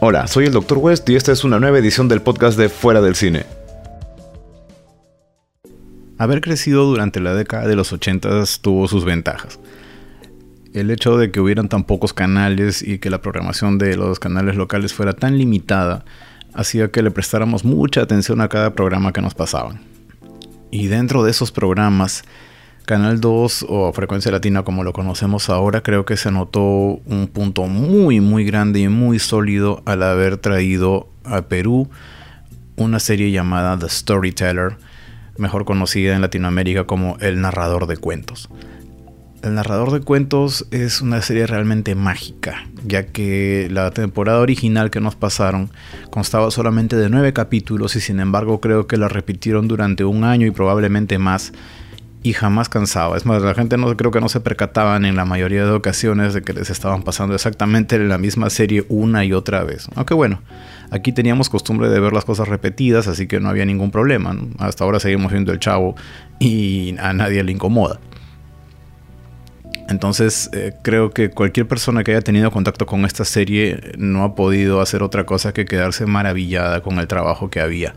Hola, soy el Dr. West y esta es una nueva edición del podcast de Fuera del Cine. Haber crecido durante la década de los 80 tuvo sus ventajas. El hecho de que hubieran tan pocos canales y que la programación de los canales locales fuera tan limitada hacía que le prestáramos mucha atención a cada programa que nos pasaban. Y dentro de esos programas, Canal 2 o Frecuencia Latina como lo conocemos ahora, creo que se notó un punto muy muy grande y muy sólido al haber traído a Perú una serie llamada The Storyteller, mejor conocida en Latinoamérica como El Narrador de Cuentos. El Narrador de Cuentos es una serie realmente mágica, ya que la temporada original que nos pasaron constaba solamente de nueve capítulos y sin embargo creo que la repitieron durante un año y probablemente más y jamás cansaba. Es más, la gente no creo que no se percataban en la mayoría de ocasiones de que les estaban pasando exactamente la misma serie una y otra vez. Aunque bueno, aquí teníamos costumbre de ver las cosas repetidas, así que no había ningún problema. Hasta ahora seguimos viendo el chavo y a nadie le incomoda. Entonces eh, creo que cualquier persona que haya tenido contacto con esta serie no ha podido hacer otra cosa que quedarse maravillada con el trabajo que había.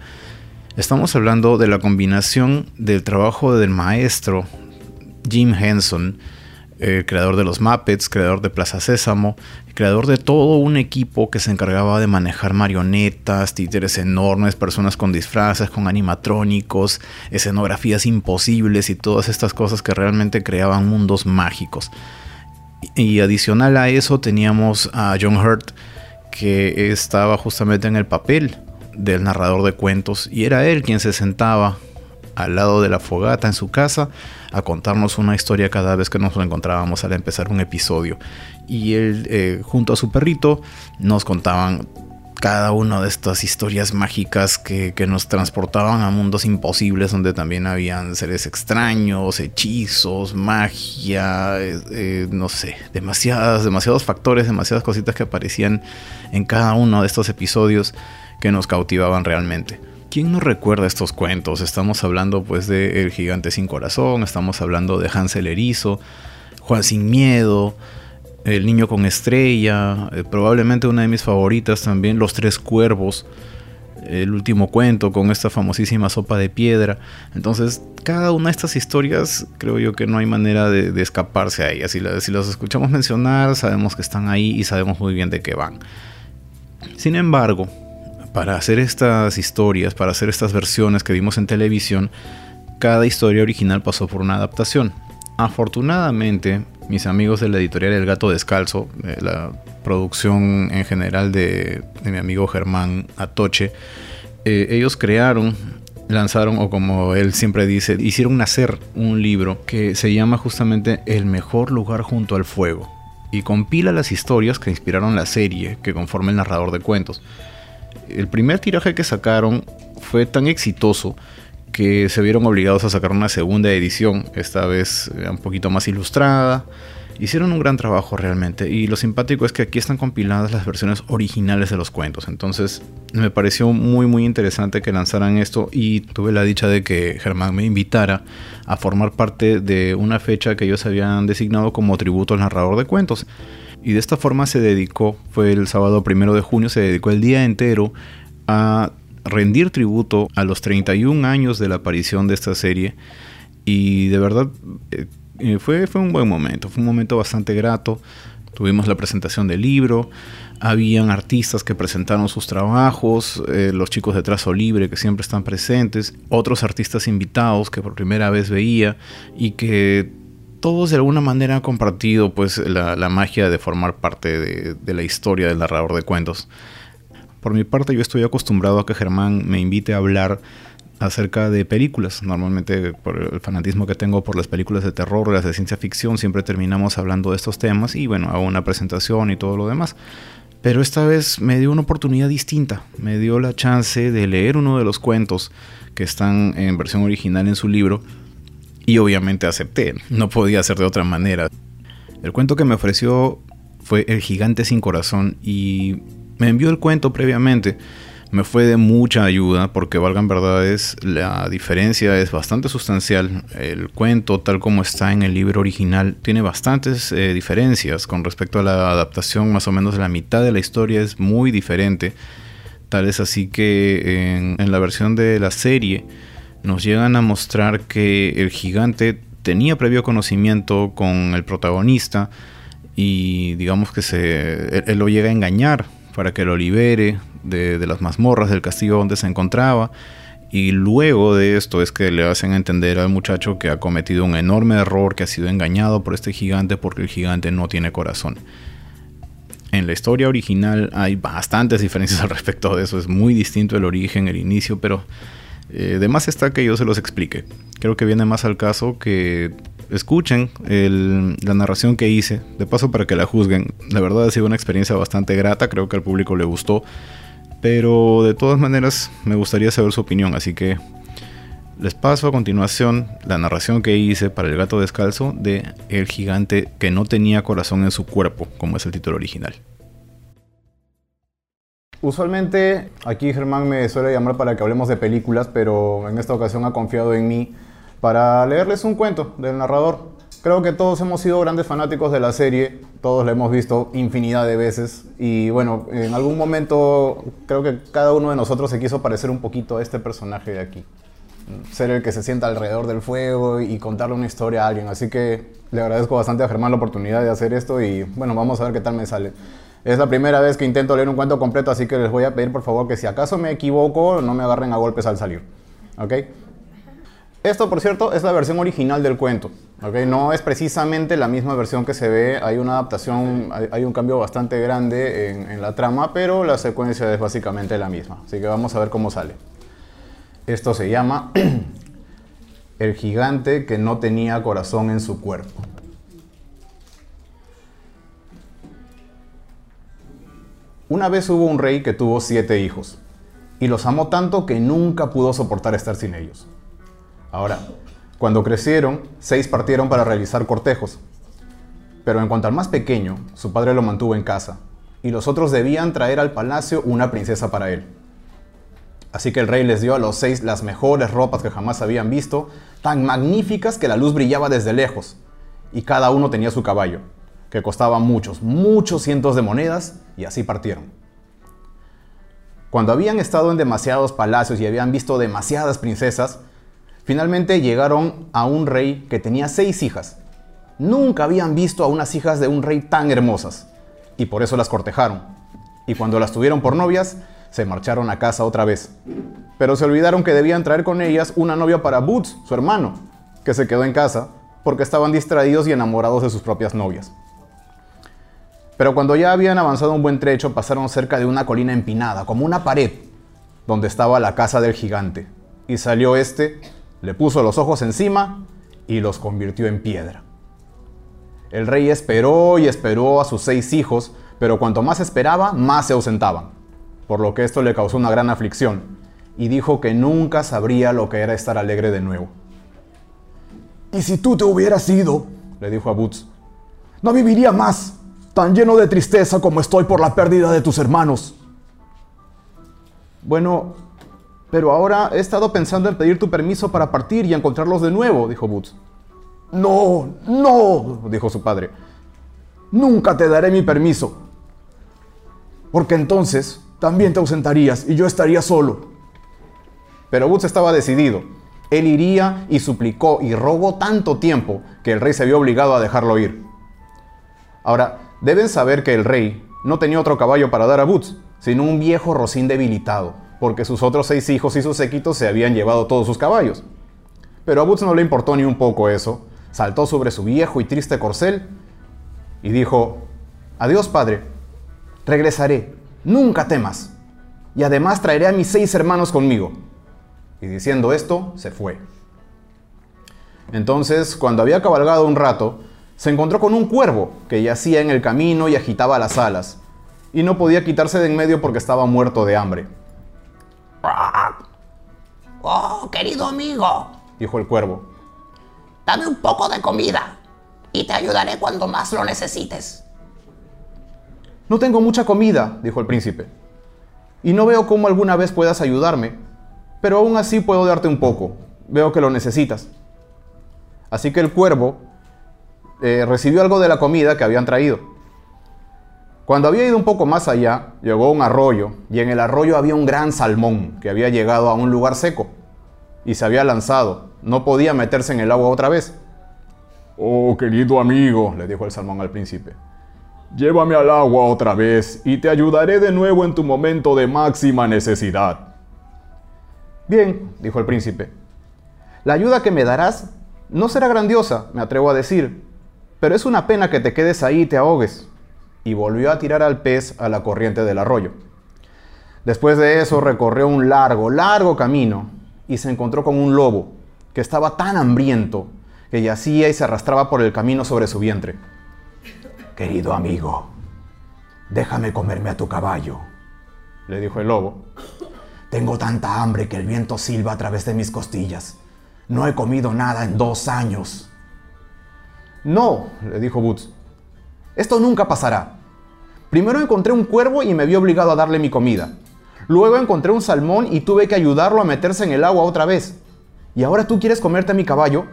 Estamos hablando de la combinación del trabajo del maestro Jim Henson, el creador de los Muppets, creador de Plaza Sésamo, creador de todo un equipo que se encargaba de manejar marionetas, títeres enormes, personas con disfraces, con animatrónicos, escenografías imposibles y todas estas cosas que realmente creaban mundos mágicos. Y adicional a eso teníamos a John Hurt, que estaba justamente en el papel del narrador de cuentos y era él quien se sentaba al lado de la fogata en su casa a contarnos una historia cada vez que nos encontrábamos al empezar un episodio. Y él, eh, junto a su perrito, nos contaban cada una de estas historias mágicas que, nos transportaban a mundos imposibles donde también habían seres extraños, hechizos, magia, eh, eh, no sé, demasiadas, demasiados factores, demasiadas cositas que aparecían en cada uno de estos episodios que nos cautivaban realmente. ¿Quién no recuerda estos cuentos? Estamos hablando pues de El gigante sin corazón, estamos hablando de Hansel Erizo, Juan sin miedo, El niño con estrella, eh, probablemente una de mis favoritas también, Los tres cuervos, el último cuento con esta famosísima sopa de piedra. Entonces, cada una de estas historias creo yo que no hay manera de, escaparse a ellas. Si, si las escuchamos mencionar, sabemos que están ahí y sabemos muy bien de qué van. Sin embargo, para hacer estas historias, para hacer estas versiones que vimos en televisión, cada historia original pasó por una adaptación. Afortunadamente, mis amigos de la editorial El Gato Descalzo, la producción en general de, mi amigo Germán Atoche, eh, ellos crearon, lanzaron, o como él siempre dice, hicieron nacer un libro que se llama justamente El mejor lugar junto al fuego y compila las historias que inspiraron la serie que conforma el narrador de cuentos el primer tiraje que sacaron fue tan exitoso que se vieron obligados a sacar una segunda edición, esta vez eh, un poquito más ilustrada. Hicieron un gran trabajo realmente y lo simpático es que aquí están compiladas las versiones originales de los cuentos. Entonces me pareció muy muy interesante que lanzaran esto y tuve la dicha de que Germán me invitara a formar parte de una fecha que ellos habían designado como tributo al narrador de cuentos. Y de esta forma se dedicó, fue el sábado primero de junio, se dedicó el día entero a rendir tributo a los 31 años de la aparición de esta serie. Y de verdad eh, eh, fue, fue un buen momento, fue un momento bastante grato. Tuvimos la presentación del libro, habían artistas que presentaron sus trabajos, eh, los chicos de Trazo Libre que siempre están presentes, otros artistas invitados que por primera vez veía y que todos de alguna manera han compartido pues la, magia de formar parte de, la historia del narrador de cuentos. Por mi parte yo estoy acostumbrado a que Germán me invite a hablar acerca de películas. Normalmente por el fanatismo que tengo por las películas de terror, las de ciencia ficción, siempre terminamos hablando de estos temas y bueno, hago una presentación y todo lo demás. Pero esta vez me dio una oportunidad distinta. Me dio la chance de leer uno de los cuentos que están en versión original en su libro y obviamente acepté, no podía ser de otra manera. El cuento que me ofreció fue El gigante sin corazón y me envió el cuento previamente me fue de mucha ayuda porque valgan verdades, la diferencia es bastante sustancial. El cuento, tal como está en el libro original, tiene bastantes eh, diferencias con respecto a la adaptación, más o menos la mitad de la historia es muy diferente. Tal es así que en, en la versión de la serie nos llegan a mostrar que el gigante tenía previo conocimiento con el protagonista y digamos que se, él, lo llega a engañar para que lo libere de, las mazmorras del castillo donde se encontraba. Y luego de esto es que le hacen entender al muchacho que ha cometido un enorme error, que ha sido engañado por este gigante porque el gigante no tiene corazón. En la historia original hay bastantes diferencias al respecto de eso, es muy distinto el origen, el inicio, pero eh, de más está que yo se los explique. Creo que viene más al caso que escuchen la narración que hice, de paso para que la juzguen. La verdad ha sido una experiencia bastante grata, creo que al público le gustó, pero de todas maneras me gustaría saber su opinión, así que les paso a continuación la narración que hice para el gato descalzo de El gigante que no tenía corazón en su cuerpo, como es el título original. Usualmente aquí Germán me suele llamar para que hablemos de películas, pero en esta ocasión ha confiado en mí para leerles un cuento del narrador. Creo que todos hemos sido grandes fanáticos de la serie, todos la hemos visto infinidad de veces y bueno, en algún momento creo que cada uno de nosotros se quiso parecer un poquito a este personaje de aquí. Ser el que se sienta alrededor del fuego y contarle una historia a alguien. Así que le agradezco bastante a Germán la oportunidad de hacer esto y bueno, vamos a ver qué tal me sale. Es la primera vez que intento leer un cuento completo, así que les voy a pedir por favor que si acaso me equivoco, no me agarren a golpes al salir. ¿Ok? Esto, por cierto, es la versión original del cuento. No es precisamente la misma versión que se ve, hay una adaptación, hay, un cambio bastante grande en, en, la trama, pero la secuencia es básicamente la misma. Así que vamos a ver cómo sale. Esto se llama El gigante que no tenía corazón en su cuerpo. Una vez hubo un rey que tuvo siete hijos, y los amó tanto que nunca pudo soportar estar sin ellos. Ahora, cuando crecieron, seis partieron para realizar cortejos. Pero en cuanto al más pequeño, su padre lo mantuvo en casa, y los otros debían traer al palacio una princesa para él. Así que el rey les dio a los seis las mejores ropas que jamás habían visto, tan magníficas que la luz brillaba desde lejos, y cada uno tenía su caballo, que costaba muchos, muchos cientos de monedas, y así partieron. Cuando habían estado en demasiados palacios y habían visto demasiadas princesas, Finalmente llegaron a un rey que tenía seis hijas. Nunca habían visto a unas hijas de un rey tan hermosas, y por eso las cortejaron. Y cuando las tuvieron por novias, se marcharon a casa otra vez. Pero se olvidaron que debían traer con ellas una novia para Boots, su hermano, que se quedó en casa porque estaban distraídos y enamorados de sus propias novias. Pero cuando ya habían avanzado un buen trecho, pasaron cerca de una colina empinada, como una pared, donde estaba la casa del gigante. Y salió este le puso los ojos encima y los convirtió en piedra. El rey esperó y esperó a sus seis hijos, pero cuanto más esperaba, más se ausentaban, por lo que esto le causó una gran aflicción, y dijo que nunca sabría lo que era estar alegre de nuevo. ¿Y si tú te hubieras ido? le dijo a Boots. No viviría más, tan lleno de tristeza como estoy por la pérdida de tus hermanos. Bueno, pero ahora he estado pensando en pedir tu permiso para partir y encontrarlos de nuevo, dijo Boots. No, no, dijo su padre. Nunca te daré mi permiso. Porque entonces también te ausentarías y yo estaría solo. Pero Boots estaba decidido. Él iría y suplicó y rogó tanto tiempo que el rey se vio obligado a dejarlo ir. Ahora, deben saber que el rey no tenía otro caballo para dar a Boots, sino un viejo rocín debilitado porque sus otros seis hijos y sus séquitos se habían llevado todos sus caballos. Pero a Boots no le importó ni un poco eso, saltó sobre su viejo y triste corcel y dijo, Adiós padre, regresaré, nunca temas, y además traeré a mis seis hermanos conmigo. Y diciendo esto, se fue. Entonces, cuando había cabalgado un rato, se encontró con un cuervo que yacía en el camino y agitaba las alas, y no podía quitarse de en medio porque estaba muerto de hambre. Oh, querido amigo, dijo el cuervo, dame un poco de comida y te ayudaré cuando más lo necesites. No tengo mucha comida, dijo el príncipe, y no veo cómo alguna vez puedas ayudarme, pero aún así puedo darte un poco. Veo que lo necesitas. Así que el cuervo eh, recibió algo de la comida que habían traído. Cuando había ido un poco más allá, llegó a un arroyo, y en el arroyo había un gran salmón que había llegado a un lugar seco y se había lanzado. No podía meterse en el agua otra vez. Oh, querido amigo, le dijo el salmón al príncipe, llévame al agua otra vez y te ayudaré de nuevo en tu momento de máxima necesidad. Bien, dijo el príncipe, la ayuda que me darás no será grandiosa, me atrevo a decir, pero es una pena que te quedes ahí y te ahogues. Y volvió a tirar al pez a la corriente del arroyo. Después de eso recorrió un largo, largo camino y se encontró con un lobo que estaba tan hambriento que yacía y se arrastraba por el camino sobre su vientre. Querido amigo, déjame comerme a tu caballo, le dijo el lobo. Tengo tanta hambre que el viento silba a través de mis costillas. No he comido nada en dos años. No, le dijo Boots. Esto nunca pasará. Primero encontré un cuervo y me vi obligado a darle mi comida. Luego encontré un salmón y tuve que ayudarlo a meterse en el agua otra vez. ¿Y ahora tú quieres comerte a mi caballo?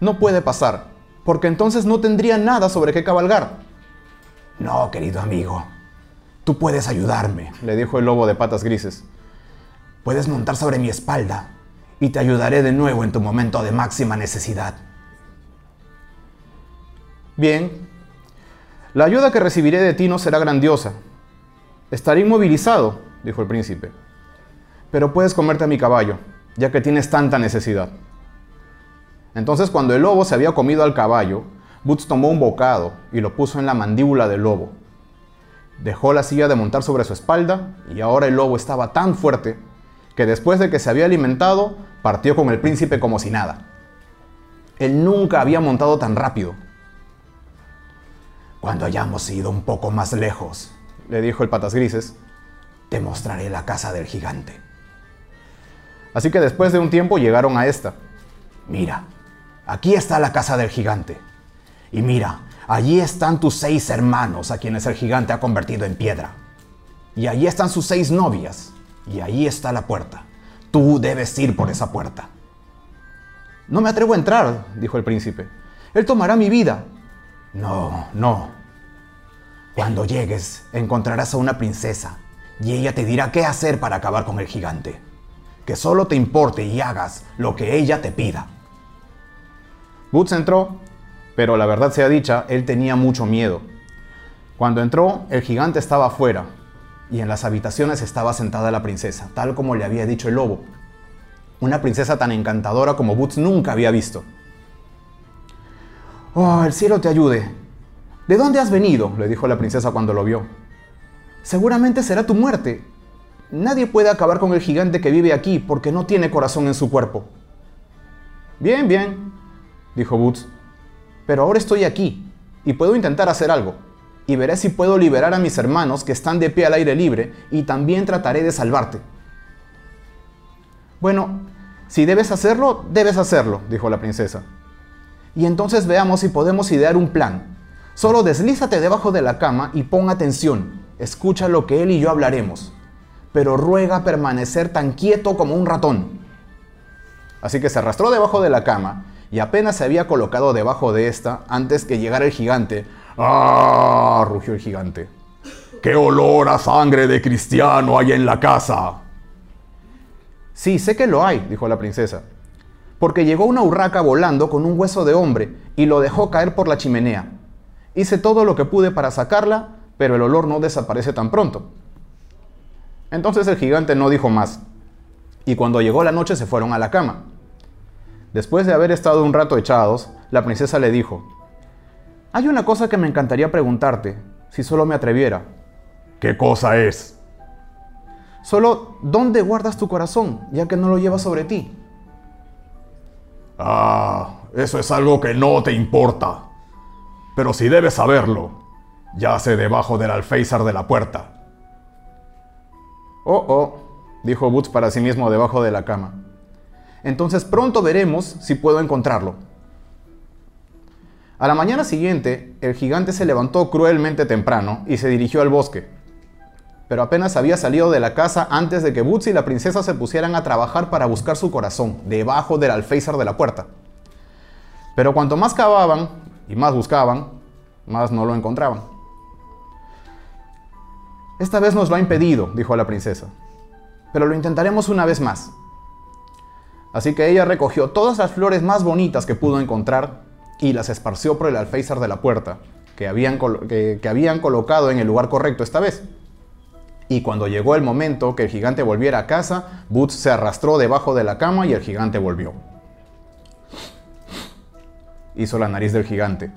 No puede pasar, porque entonces no tendría nada sobre qué cabalgar. No, querido amigo. Tú puedes ayudarme, le dijo el lobo de patas grises. Puedes montar sobre mi espalda y te ayudaré de nuevo en tu momento de máxima necesidad. Bien, la ayuda que recibiré de ti no será grandiosa. Estaré inmovilizado, dijo el príncipe. Pero puedes comerte a mi caballo, ya que tienes tanta necesidad. Entonces cuando el lobo se había comido al caballo, Boots tomó un bocado y lo puso en la mandíbula del lobo. Dejó la silla de montar sobre su espalda y ahora el lobo estaba tan fuerte que después de que se había alimentado, partió con el príncipe como si nada. Él nunca había montado tan rápido. Cuando hayamos ido un poco más lejos, le dijo el patas grises, te mostraré la casa del gigante. Así que después de un tiempo llegaron a esta. Mira, aquí está la casa del gigante. Y mira, allí están tus seis hermanos a quienes el gigante ha convertido en piedra. Y allí están sus seis novias. Y ahí está la puerta. Tú debes ir por esa puerta. No me atrevo a entrar, dijo el príncipe. Él tomará mi vida. No, no. Cuando llegues, encontrarás a una princesa y ella te dirá qué hacer para acabar con el gigante. Que solo te importe y hagas lo que ella te pida. Boots entró, pero la verdad sea dicha, él tenía mucho miedo. Cuando entró, el gigante estaba afuera, y en las habitaciones estaba sentada la princesa, tal como le había dicho el lobo. Una princesa tan encantadora como Boots nunca había visto. Oh, el cielo te ayude. ¿De dónde has venido? le dijo la princesa cuando lo vio. Seguramente será tu muerte. Nadie puede acabar con el gigante que vive aquí porque no tiene corazón en su cuerpo. Bien, bien, dijo Boots. Pero ahora estoy aquí y puedo intentar hacer algo. Y veré si puedo liberar a mis hermanos que están de pie al aire libre y también trataré de salvarte. Bueno, si debes hacerlo, debes hacerlo, dijo la princesa. Y entonces veamos si podemos idear un plan. Solo deslízate debajo de la cama y pon atención. Escucha lo que él y yo hablaremos. Pero ruega permanecer tan quieto como un ratón. Así que se arrastró debajo de la cama y apenas se había colocado debajo de esta antes que llegara el gigante. ¡Ah! rugió el gigante. ¡Qué olor a sangre de cristiano hay en la casa! Sí, sé que lo hay, dijo la princesa, porque llegó una urraca volando con un hueso de hombre y lo dejó caer por la chimenea. Hice todo lo que pude para sacarla, pero el olor no desaparece tan pronto. Entonces el gigante no dijo más, y cuando llegó la noche se fueron a la cama. Después de haber estado un rato echados, la princesa le dijo, Hay una cosa que me encantaría preguntarte, si solo me atreviera. ¿Qué cosa es? Solo, ¿dónde guardas tu corazón, ya que no lo llevas sobre ti? Ah, eso es algo que no te importa. Pero si debes saberlo, yace debajo del alféizar de la puerta. Oh, oh, dijo Boots para sí mismo debajo de la cama. Entonces pronto veremos si puedo encontrarlo. A la mañana siguiente, el gigante se levantó cruelmente temprano y se dirigió al bosque. Pero apenas había salido de la casa antes de que Boots y la princesa se pusieran a trabajar para buscar su corazón, debajo del alféizar de la puerta. Pero cuanto más cavaban y más buscaban, más no lo encontraban. Esta vez nos lo ha impedido, dijo la princesa, pero lo intentaremos una vez más. Así que ella recogió todas las flores más bonitas que pudo encontrar y las esparció por el alféizar de la puerta, que habían, que, que habían colocado en el lugar correcto esta vez. Y cuando llegó el momento que el gigante volviera a casa, Boots se arrastró debajo de la cama y el gigante volvió. Hizo la nariz del gigante.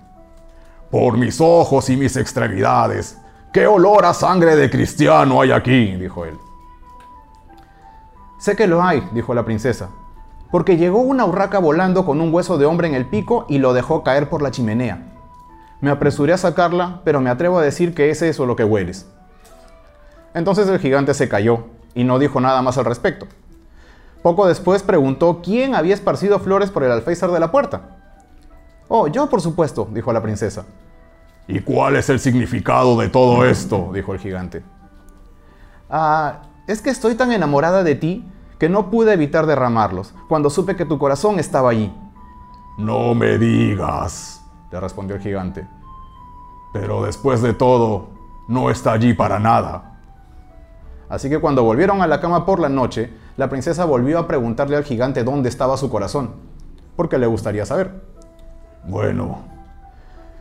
Por mis ojos y mis extremidades, qué olor a sangre de cristiano hay aquí, dijo él. Sé que lo hay, dijo la princesa, porque llegó una urraca volando con un hueso de hombre en el pico y lo dejó caer por la chimenea. Me apresuré a sacarla, pero me atrevo a decir que es eso lo que hueles. Entonces el gigante se cayó y no dijo nada más al respecto. Poco después preguntó quién había esparcido flores por el alféizar de la puerta. Oh, yo por supuesto, dijo la princesa. ¿Y cuál es el significado de todo esto? dijo el gigante. Ah, es que estoy tan enamorada de ti que no pude evitar derramarlos cuando supe que tu corazón estaba allí. No me digas, le respondió el gigante. Pero después de todo, no está allí para nada. Así que cuando volvieron a la cama por la noche, la princesa volvió a preguntarle al gigante dónde estaba su corazón, porque le gustaría saber. Bueno,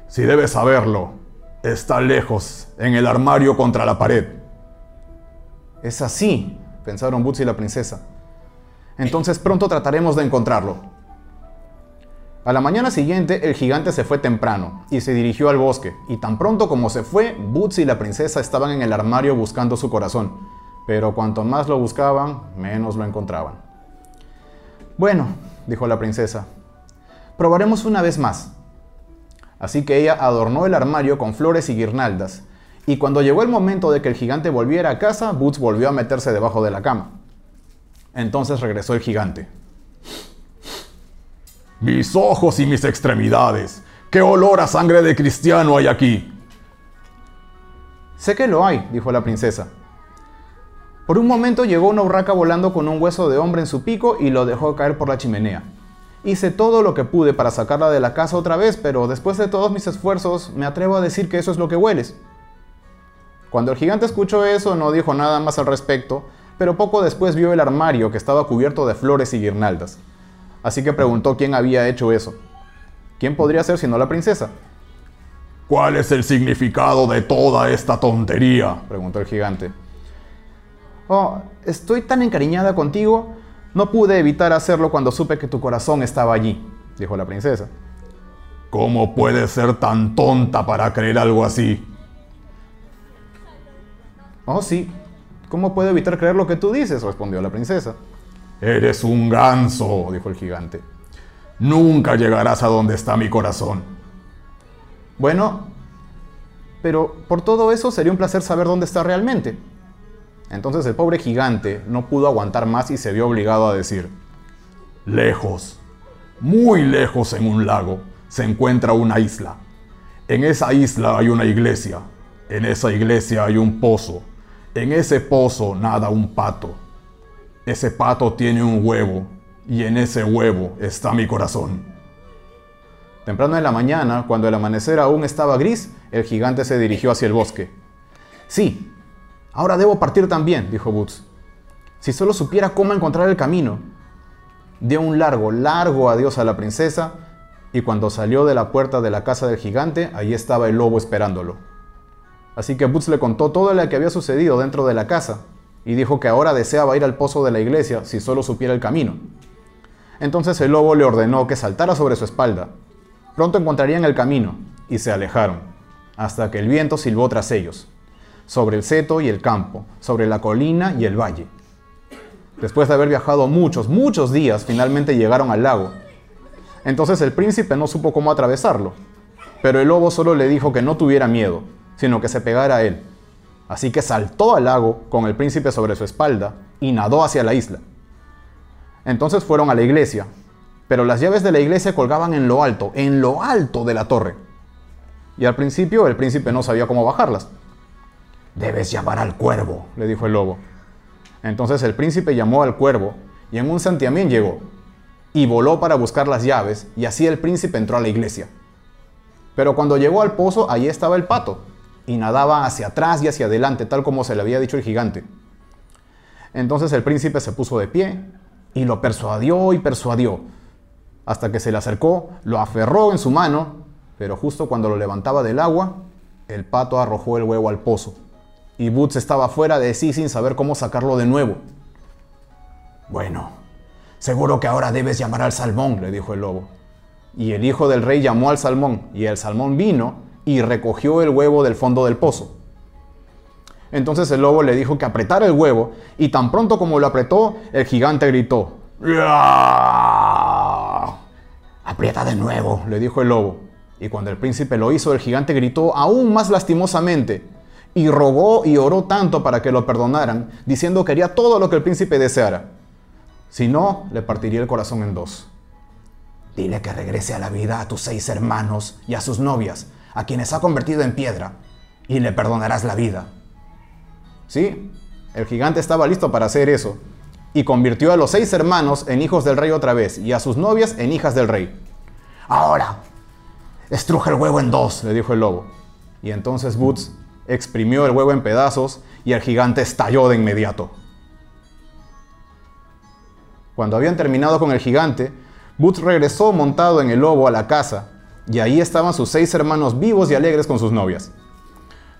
si debes saberlo, está lejos, en el armario contra la pared. Es así, pensaron Boots y la princesa. Entonces pronto trataremos de encontrarlo. A la mañana siguiente, el gigante se fue temprano y se dirigió al bosque, y tan pronto como se fue, Boots y la princesa estaban en el armario buscando su corazón, pero cuanto más lo buscaban, menos lo encontraban. Bueno, dijo la princesa, probaremos una vez más. Así que ella adornó el armario con flores y guirnaldas, y cuando llegó el momento de que el gigante volviera a casa, Boots volvió a meterse debajo de la cama. Entonces regresó el gigante. Mis ojos y mis extremidades. ¿Qué olor a sangre de cristiano hay aquí? Sé que lo hay, dijo la princesa. Por un momento llegó una urraca volando con un hueso de hombre en su pico y lo dejó caer por la chimenea. Hice todo lo que pude para sacarla de la casa otra vez, pero después de todos mis esfuerzos me atrevo a decir que eso es lo que hueles. Cuando el gigante escuchó eso no dijo nada más al respecto, pero poco después vio el armario que estaba cubierto de flores y guirnaldas. Así que preguntó quién había hecho eso. ¿Quién podría ser sino la princesa? ¿Cuál es el significado de toda esta tontería? preguntó el gigante. Oh, estoy tan encariñada contigo, no pude evitar hacerlo cuando supe que tu corazón estaba allí, dijo la princesa. ¿Cómo puedes ser tan tonta para creer algo así? Oh, sí. ¿Cómo puedo evitar creer lo que tú dices? respondió la princesa. Eres un ganso, dijo el gigante. Nunca llegarás a donde está mi corazón. Bueno, pero por todo eso sería un placer saber dónde está realmente. Entonces el pobre gigante no pudo aguantar más y se vio obligado a decir, lejos, muy lejos en un lago, se encuentra una isla. En esa isla hay una iglesia. En esa iglesia hay un pozo. En ese pozo nada un pato. Ese pato tiene un huevo y en ese huevo está mi corazón. Temprano en la mañana, cuando el amanecer aún estaba gris, el gigante se dirigió hacia el bosque. Sí, ahora debo partir también, dijo Boots. Si solo supiera cómo encontrar el camino. Dio un largo, largo adiós a la princesa y cuando salió de la puerta de la casa del gigante, allí estaba el lobo esperándolo. Así que Boots le contó todo lo que había sucedido dentro de la casa y dijo que ahora deseaba ir al pozo de la iglesia si solo supiera el camino. Entonces el lobo le ordenó que saltara sobre su espalda. Pronto encontrarían el camino y se alejaron, hasta que el viento silbó tras ellos, sobre el seto y el campo, sobre la colina y el valle. Después de haber viajado muchos, muchos días, finalmente llegaron al lago. Entonces el príncipe no supo cómo atravesarlo, pero el lobo solo le dijo que no tuviera miedo, sino que se pegara a él Así que saltó al lago con el príncipe sobre su espalda y nadó hacia la isla. Entonces fueron a la iglesia, pero las llaves de la iglesia colgaban en lo alto, en lo alto de la torre. Y al principio el príncipe no sabía cómo bajarlas. Debes llamar al cuervo, le dijo el lobo. Entonces el príncipe llamó al cuervo y en un santiamén llegó y voló para buscar las llaves y así el príncipe entró a la iglesia. Pero cuando llegó al pozo, allí estaba el pato y nadaba hacia atrás y hacia adelante, tal como se le había dicho el gigante. Entonces el príncipe se puso de pie y lo persuadió y persuadió, hasta que se le acercó, lo aferró en su mano, pero justo cuando lo levantaba del agua, el pato arrojó el huevo al pozo, y Boots estaba fuera de sí sin saber cómo sacarlo de nuevo. Bueno, seguro que ahora debes llamar al salmón, le dijo el lobo. Y el hijo del rey llamó al salmón, y el salmón vino y recogió el huevo del fondo del pozo. Entonces el lobo le dijo que apretara el huevo, y tan pronto como lo apretó, el gigante gritó. Aprieta de nuevo, le dijo el lobo. Y cuando el príncipe lo hizo, el gigante gritó aún más lastimosamente, y rogó y oró tanto para que lo perdonaran, diciendo que haría todo lo que el príncipe deseara. Si no, le partiría el corazón en dos. Dile que regrese a la vida a tus seis hermanos y a sus novias, a quienes ha convertido en piedra, y le perdonarás la vida. Sí, el gigante estaba listo para hacer eso, y convirtió a los seis hermanos en hijos del rey otra vez, y a sus novias en hijas del rey. Ahora, estruje el huevo en dos, le dijo el lobo. Y entonces Boots exprimió el huevo en pedazos y el gigante estalló de inmediato. Cuando habían terminado con el gigante, Boots regresó montado en el lobo a la casa, y ahí estaban sus seis hermanos vivos y alegres con sus novias.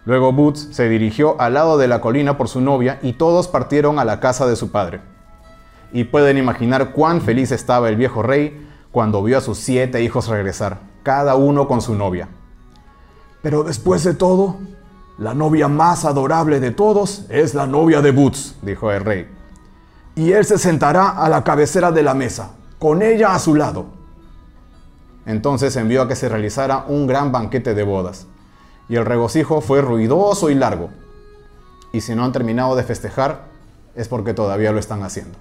Luego Boots se dirigió al lado de la colina por su novia y todos partieron a la casa de su padre. Y pueden imaginar cuán feliz estaba el viejo rey cuando vio a sus siete hijos regresar, cada uno con su novia. Pero después de todo, la novia más adorable de todos es la novia de Boots, dijo el rey. Y él se sentará a la cabecera de la mesa, con ella a su lado. Entonces envió a que se realizara un gran banquete de bodas. Y el regocijo fue ruidoso y largo. Y si no han terminado de festejar, es porque todavía lo están haciendo.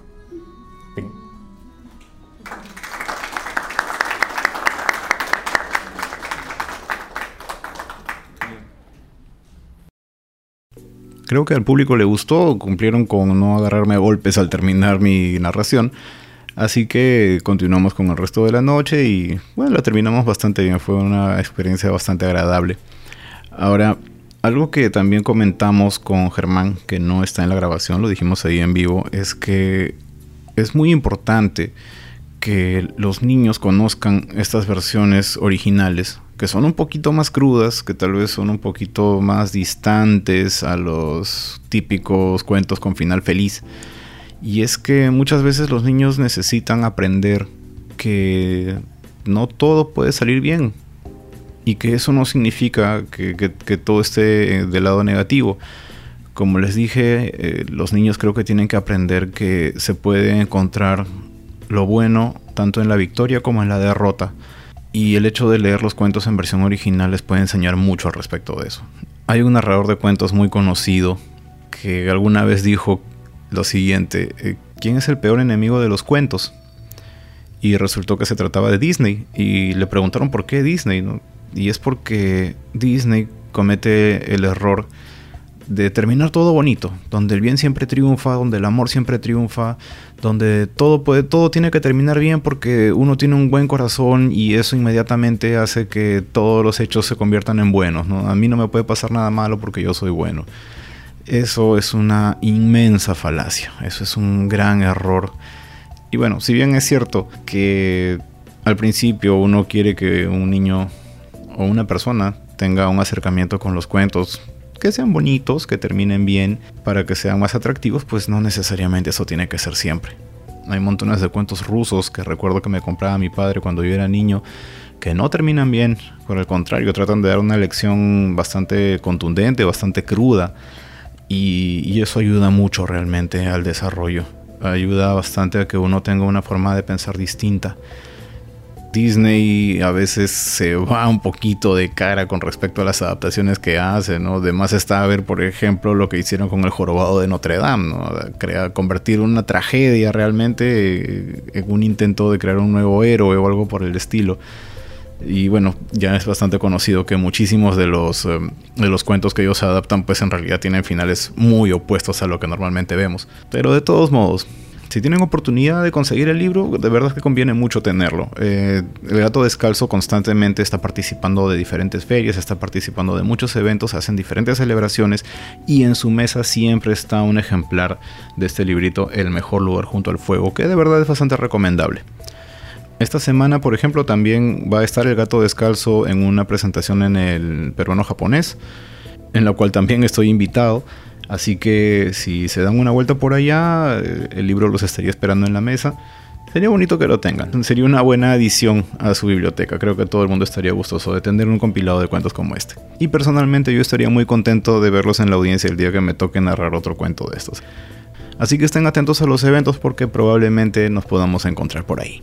Creo que al público le gustó, cumplieron con no agarrarme a golpes al terminar mi narración. Así que continuamos con el resto de la noche y bueno, la terminamos bastante bien, fue una experiencia bastante agradable. Ahora, algo que también comentamos con Germán, que no está en la grabación, lo dijimos ahí en vivo, es que es muy importante que los niños conozcan estas versiones originales, que son un poquito más crudas, que tal vez son un poquito más distantes a los típicos cuentos con final feliz. Y es que muchas veces los niños necesitan aprender que no todo puede salir bien. Y que eso no significa que, todo esté del lado negativo. Como les dije, eh, los niños creo que tienen que aprender que se puede encontrar lo bueno tanto en la victoria como en la derrota. Y el hecho de leer los cuentos en versión original les puede enseñar mucho al respecto de eso. Hay un narrador de cuentos muy conocido que alguna vez dijo lo siguiente, eh, ¿quién es el peor enemigo de los cuentos? Y resultó que se trataba de Disney. Y le preguntaron por qué Disney. Y es porque Disney comete el error de terminar todo bonito, donde el bien siempre triunfa, donde el amor siempre triunfa, donde todo puede, todo tiene que terminar bien porque uno tiene un buen corazón y eso inmediatamente hace que todos los hechos se conviertan en buenos. ¿no? A mí no me puede pasar nada malo porque yo soy bueno. Eso es una inmensa falacia, eso es un gran error. Y bueno, si bien es cierto que al principio uno quiere que un niño o una persona tenga un acercamiento con los cuentos que sean bonitos, que terminen bien, para que sean más atractivos, pues no necesariamente eso tiene que ser siempre. Hay montones de cuentos rusos que recuerdo que me compraba mi padre cuando yo era niño, que no terminan bien, por el contrario, tratan de dar una lección bastante contundente, bastante cruda, y, y eso ayuda mucho realmente al desarrollo. Ayuda bastante a que uno tenga una forma de pensar distinta. Disney a veces se va un poquito de cara con respecto a las adaptaciones que hace, ¿no? Además está a ver, por ejemplo, lo que hicieron con el jorobado de Notre Dame, ¿no? Convertir una tragedia realmente en un intento de crear un nuevo héroe o algo por el estilo. Y bueno, ya es bastante conocido que muchísimos de los, eh, de los cuentos que ellos adaptan pues en realidad tienen finales muy opuestos a lo que normalmente vemos. Pero de todos modos, si tienen oportunidad de conseguir el libro, de verdad que conviene mucho tenerlo. Eh, el gato descalzo constantemente está participando de diferentes ferias, está participando de muchos eventos, hacen diferentes celebraciones y en su mesa siempre está un ejemplar de este librito, El mejor lugar junto al fuego, que de verdad es bastante recomendable. Esta semana, por ejemplo, también va a estar el gato descalzo en una presentación en el peruano japonés, en la cual también estoy invitado. Así que si se dan una vuelta por allá, eh, el libro los estaría esperando en la mesa. Sería bonito que lo tengan. Sería una buena adición a su biblioteca. Creo que todo el mundo estaría gustoso de tener un compilado de cuentos como este. Y personalmente yo estaría muy contento de verlos en la audiencia el día que me toque narrar otro cuento de estos. Así que estén atentos a los eventos porque probablemente nos podamos encontrar por ahí.